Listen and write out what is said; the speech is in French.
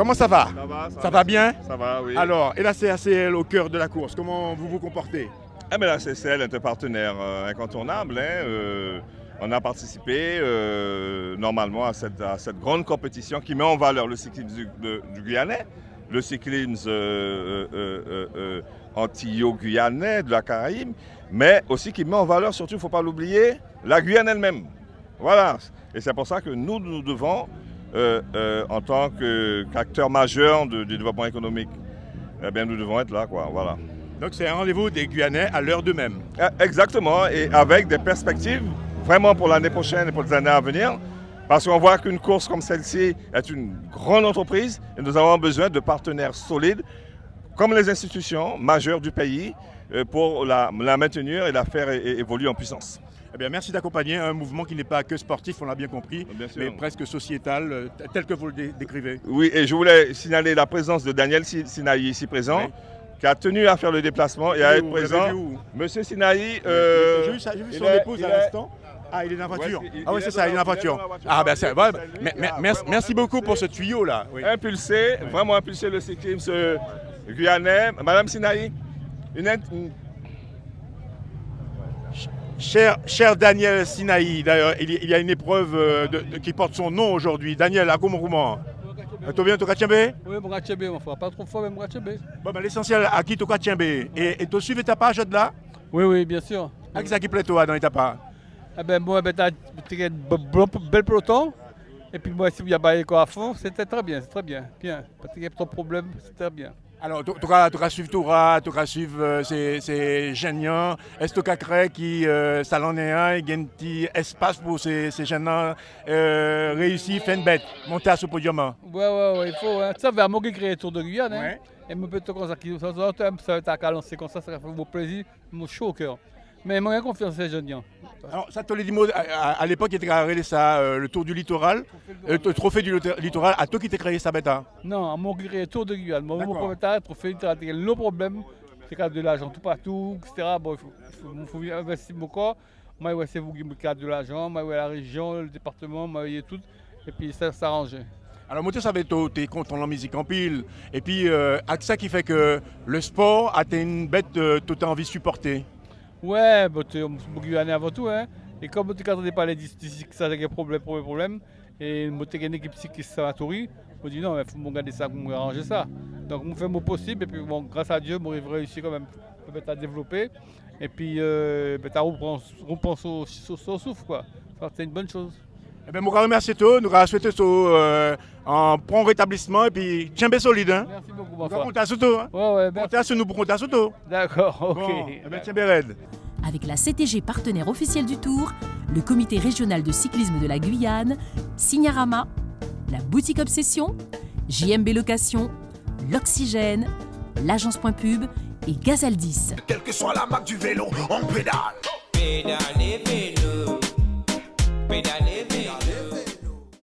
Comment ça va? Ça va, Ça va bien? Ça va, oui. Alors, et la CACL au cœur de la course, comment vous vous comportez? Ah, mais la CCL est un partenaire euh, incontournable. hein, euh, on a participé euh, normalement à cette, à cette grande compétition qui met en valeur le cyclisme du, de- du Guyanais, le cyclisme antillo-guyanais de la Caraïbe, mais aussi qui met en valeur, surtout, il ne faut pas l'oublier, la Guyane elle-même. Voilà. Et c'est pour ça que nous, nous devons, euh, euh, en tant majeurs de- du développement économique, eh bien, nous devons être là, quoi. Voilà. Donc c'est un rendez-vous des Guyanais à l'heure d'eux-mêmes. Euh, Exactement, et avec des perspectives vraiment pour l'année prochaine et pour les années à venir. Parce qu'on voit qu'une course comme celle-ci est une grande entreprise et nous avons besoin de partenaires solides, comme les institutions majeures du pays, pour la, la maintenir et la faire évoluer en puissance. Eh bien, merci d'accompagner un mouvement qui n'est pas que sportif, on l'a bien compris, Bien mais presque sociétal, euh, tel que vous le dé- décrivez. Oui, et je voulais signaler la présence de Daniel Si- Sinaï ici présent, Oui. qui a tenu à faire le déplacement et à être présent. Monsieur Sinaï, euh, J'ai vu, ça- vu il son est- épouse à l'instant. Ah, il est dans la voiture. Ouais, il- ah oui, c'est est ça, il est dans la voiture. Ah ben c'est C'est ouais, lui mais- qui mais- a merci, beaucoup pour ce tuyau là. Oui. impulsé, vraiment impulsé le cyclisme euh, guyanais. Madame Sinaï, une, Cher, cher Daniel Sinaï, d'ailleurs, il, y- il y a une épreuve euh, de- de- qui porte son nom aujourd'hui. Daniel, à comment comment Tu viens, tu Kachembe Oui, mon Gachebe, mon frère. Pas trop fort, mais mon Gachebe. Bon, ben, l'essentiel, à qui tu Kachembe Et tu suivi ta page de là? Oui, oui, bien sûr. À qui ça qui plaît toi dans ta page Eh ben, moi, ben, t'as t'as un be- be- bel peloton. Et puis, moi, si vous y avez quoi à fond, c'était très bien, c'est très bien. Bien. Pas de trop de problème, c'est très bien. Alors, tu vas suivre Toura, tu vas suivre euh, ces, géniants. Est-ce que tu créé qui euh, salon est un, il y a un petit espace pour ces, euh, réussir, faire une bête, monter à ce podium hein? Ouais, ouais, ouais, il faut. Hein. Ça va moi qui créer Tour de Guyane. Hein. Et moi, peut-être comme ça, qui- ça, ça, ça, ça va être à lancer comme ça, ça va faire mon plaisir, mon chaud au cœur. Mais moi, j'ai confiance en ces jeunes. Alors, ça moi, à, à- à l'époque, il était créé ça, euh, le tour du littoral, euh, le trophée du lit- littoral. À toi qui t'es créé ça, bête hein? Non, mon qui créer Tour de Guyane. Moi, mon propriétaire, trophée, il le problème, c'est qu'il y a de l'argent tout partout, etc. Bon, il faut, il faut, il faut investir mon corps. Moi, ouais, c'est vous qui me cadre de l'argent, moi, ouais, la région, le département, moi, ouais, tout. Et puis, ça s'arrange. Alors, moi, tu savais, tu es content de la musique en pile. Et puis, euh, ça qui fait que le sport a une bête que tu as envie de supporter. Ouais, bah, tu es Guyanais avant tout. Hein. Et comme tu n'entendais pas les d'ici que ça a des problèmes, problèmes, problèmes, et une équipe ici qui s'est atterri, je me dis non, il faut me garder ça, me arranger ça. Donc, je fais mon possible, et puis bon, grâce à Dieu, j'ai réussi quand même à développer. Et puis, euh, ben, tu reprends, son, souffle, quoi. Ça, C'est une bonne chose. Eh bien, je remercie toi, nous souhaiter euh, un bon rétablissement et puis tiens bien solide. Hein? Merci beaucoup, On va frère. compter sur toi. Hein? Ouais, ouais, merci. Compter sur nous pour compter sur toi. D'accord, ok. Bon, eh bien, tiens bien raide. Avec la CTG partenaire officielle du Tour, le comité régional de cyclisme de la Guyane, Signarama, la boutique Obsession, JMB Location, l'Oxygène, l'agence Point Pub et Gazaldis. Quelle que soit la marque du vélo, on pédale. Pédalez vélo, pédalez